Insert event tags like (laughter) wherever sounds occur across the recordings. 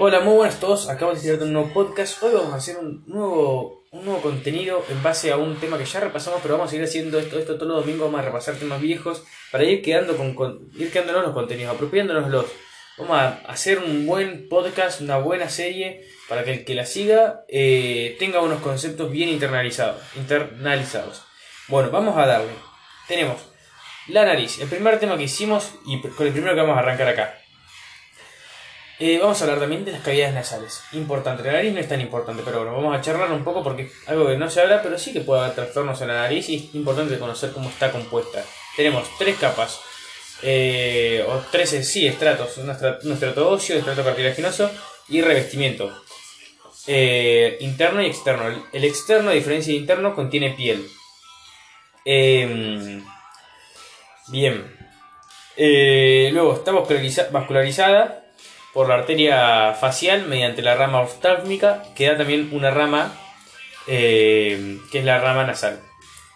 Hola, muy buenas a todos. Acabamos de hacer un nuevo podcast. Hoy vamos a hacer un nuevo, un nuevo contenido en base a un tema que ya repasamos, pero vamos a seguir haciendo esto, esto todos los domingos. Vamos a repasar temas viejos para ir quedando con, ir quedándonos los contenidos, apropiándonoslos. Vamos a hacer un buen podcast, una buena serie para que el que la siga eh, tenga unos conceptos bien internalizados, internalizados. Bueno, vamos a darle. Tenemos la nariz, el primer tema que hicimos y con el primero que vamos a arrancar acá. Eh, vamos a hablar también de las cavidades nasales. Importante, la nariz no es tan importante, pero bueno, vamos a charlar un poco porque es algo que no se habla, pero sí que puede haber trastornos en la nariz y es importante conocer cómo está compuesta. Tenemos tres capas, eh, o tres sí estratos: un estrato, óseo, estrato cartilaginoso y revestimiento. eh, interno y externo. El, externo, a diferencia de interno, contiene piel. Em, bien. Luego está vasculariza- vascularizada por la arteria facial mediante la rama oftálmica, que da también una rama eh, que es la rama nasal,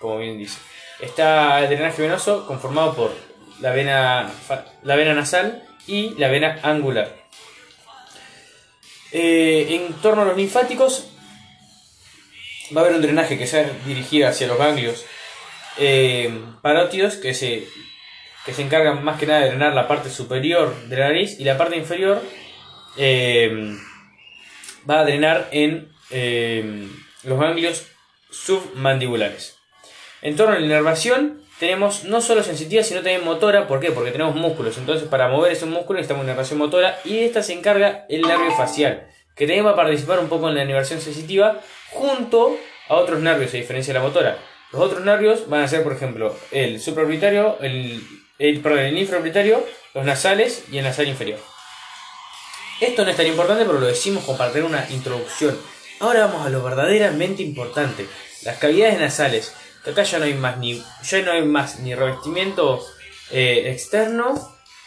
como bien dice. Está el drenaje venoso conformado por la vena, la vena nasal y la vena angular. Eh, en torno a los linfáticos, va a haber un drenaje que se va a hacia los ganglios eh, parótidos que se que se encargan más que nada de drenar la parte superior de la nariz y la parte inferior eh, va a drenar en eh, los ganglios submandibulares. En torno a la inervación tenemos no solo sensitiva sino también motora, ¿por qué? Porque tenemos músculos, entonces para mover esos músculos necesitamos inervación motora y de esta se encarga el nervio facial, que también va a participar un poco en la inervación sensitiva junto a otros nervios a diferencia de la motora. Los otros nervios van a ser, por ejemplo, el supraorbitario, el, el, perdón, el los nasales y el nasal inferior. Esto no es tan importante, pero lo decimos como para tener una introducción. Ahora vamos a lo verdaderamente importante. Las cavidades nasales. Acá ya no hay más ni, ya no hay más ni revestimiento eh, externo,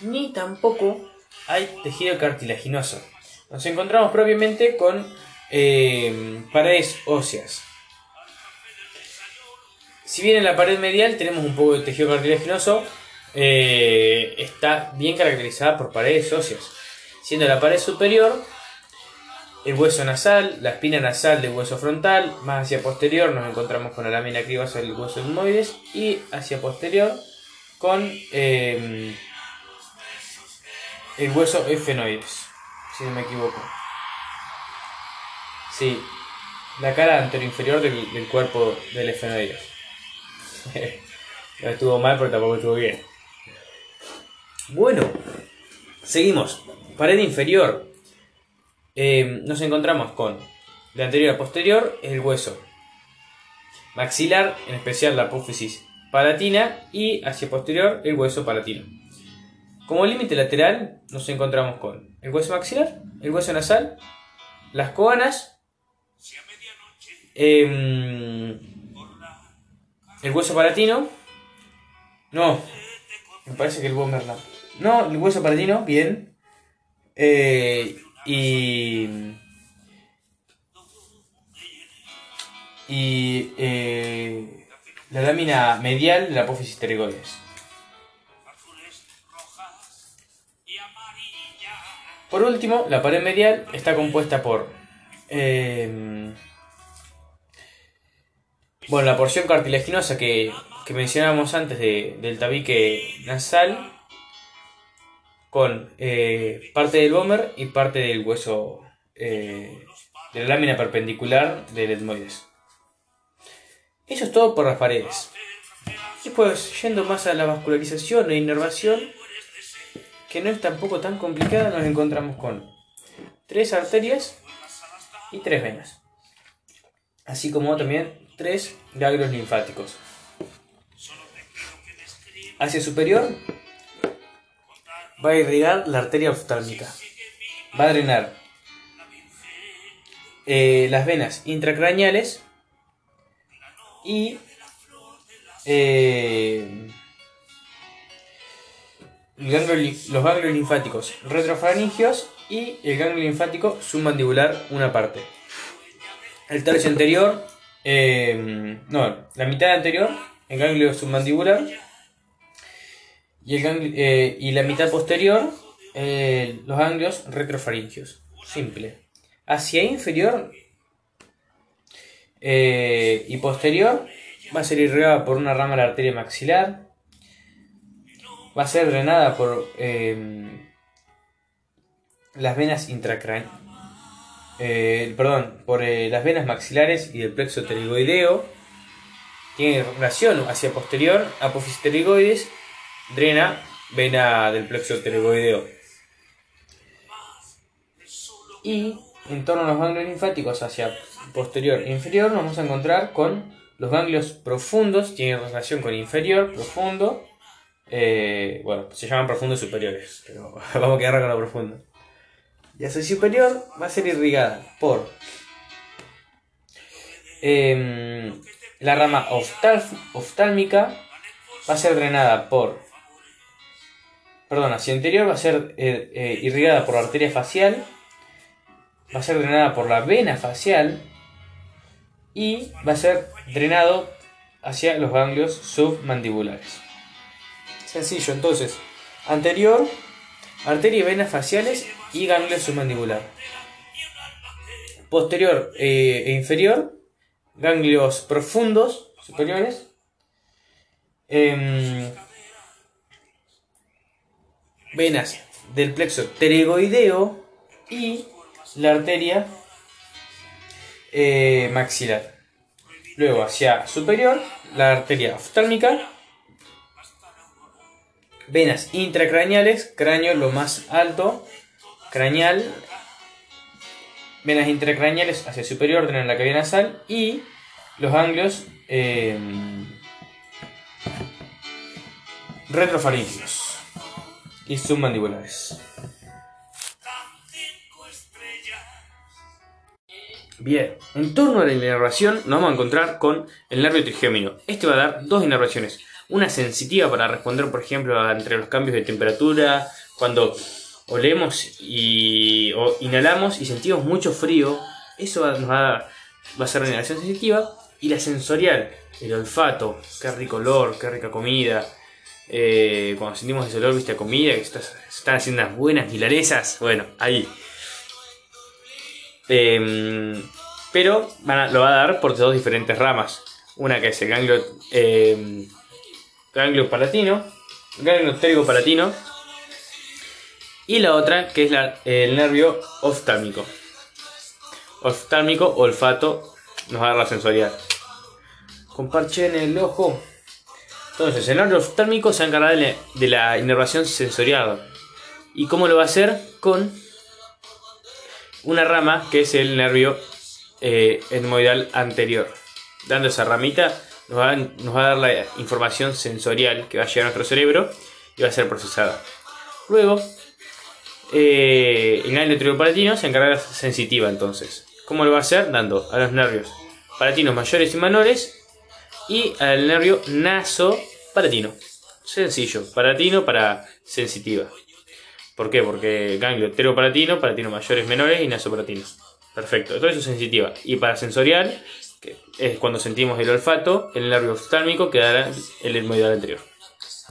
ni tampoco hay tejido cartilaginoso. Nos encontramos propiamente con eh, paredes óseas. Si bien en la pared medial tenemos un poco de tejido cartilaginoso, eh, está bien caracterizada por paredes óseas. Siendo la pared superior el hueso nasal, la espina nasal del hueso frontal, más hacia posterior nos encontramos con la lámina cribosa del hueso etmoides y hacia posterior con eh, el hueso efenoides, si no me equivoco. Sí, la cara anteroinferior del, del cuerpo del efenoides. (laughs) no estuvo mal, pero tampoco estuvo bien. Bueno, seguimos. Pared inferior. Eh, nos encontramos con de anterior a posterior el hueso maxilar, en especial la apófisis palatina, y hacia posterior el hueso palatino. Como límite lateral nos encontramos con el hueso maxilar, el hueso nasal, las coanas, em, el hueso palatino, no, me parece que el hueso. No, el hueso palatino, bien. Eh, y. Y. eh, la lámina medial de la apófisis pterygoides. Por último, la pared medial está compuesta por. eh, bueno, la porción cartilaginosa que, que mencionábamos antes de- del tabique nasal con eh, parte del bómer y parte del hueso eh, de la lámina perpendicular del etmoides. Eso es todo por las paredes. Después, yendo más a la vascularización e inervación, que no es tampoco tan complicada, nos encontramos con tres arterias y tres venas. Así como también tres ganglios linfáticos. Hacia superior va a irrigar la arteria oftálmica. Va a drenar eh, las venas intracraneales y eh, los ganglios linfáticos retrofaringios y el ganglio linfático submandibular una parte. El tercio anterior, eh, no, la mitad anterior, el ganglio submandibular y, el eh, y la mitad posterior, eh, los ganglios retrofaringios. simple. Hacia inferior eh, y posterior va a ser irrigada por una rama de la arteria maxilar. Va a ser drenada por em, las venas intracraneales. Perdón, por las venas maxilares y del plexo pterigoideo. Tiene relación hacia posterior, apófisis pterigoides, drena vena del plexo pterigoideo. Y en torno a los ganglios linfáticos hacia posterior e inferior nos vamos a encontrar con los ganglios profundos, tienen relación con inferior, profundo. Eh, bueno, se llaman profundos superiores, pero (laughs) vamos a quedar con lo profundo. Y hacia superior va a ser irrigada por em, la rama oftálmica, va a ser drenada por perdón, hacia interior va a ser eh, eh, irrigada por la arteria facial, va a ser drenada por la vena facial y va a ser drenado hacia los ganglios submandibulares. Sencillo, entonces, anterior, arteria y venas faciales y ganglio submandibular. Posterior eh, e inferior, ganglios profundos superiores. Em, venas del plexo pterygoideo y la arteria eh, maxilar. Luego hacia superior, la arteria oftálmica, venas intracraneales, cráneo lo más alto, craneal, venas intracraneales hacia superior, en la cavidad nasal y los ganglios eh, y submandibulares. Bien, en torno a la inervación nos vamos a encontrar con el nervio trigémino. Este va a dar dos inervaciones. Una sensitiva para responder, por ejemplo, entre los cambios de temperatura, cuando olemos y o inhalamos y sentimos mucho frío. Eso va, nos va, a, va a ser la inervación sensitiva. Y la sensorial, el olfato, qué rico olor, qué rica comida. Eh, cuando sentimos ese olor, viste, a comida, que se están haciendo unas buenas milanesas, bueno, ahí. Em, pero lo va a dar por dos diferentes ramas. Una que es el ganglio, eh, ganglio palatino, ganglio palatino, y la otra que es el nervio oftálmico. Oftálmico, olfato, nos va a dar la sensorial. Con en el ojo. Entonces, el nervio oftálmico se encarga de la inervación sensorial. ¿Y cómo lo va a hacer? Con una rama que es el nervio eh, anterior. Dando esa ramita nos va, a dar la información sensorial que va a llegar a nuestro cerebro y va a ser procesada. Luego, eh, el nervio palatino se encarga de la sensitiva entonces. ¿Cómo lo va a hacer? Dando a los nervios palatinos mayores y menores y al nervio nasopalatino. Sencillo, palatino para sensitiva. ¿Por qué? Porque ganglio pteropalatino, palatino mayores, menores y nasopalatino. Perfecto, todo eso es sensitiva. Y para sensorial, que es cuando sentimos el olfato, el nervio oftálmico que dará el etmoidal anterior.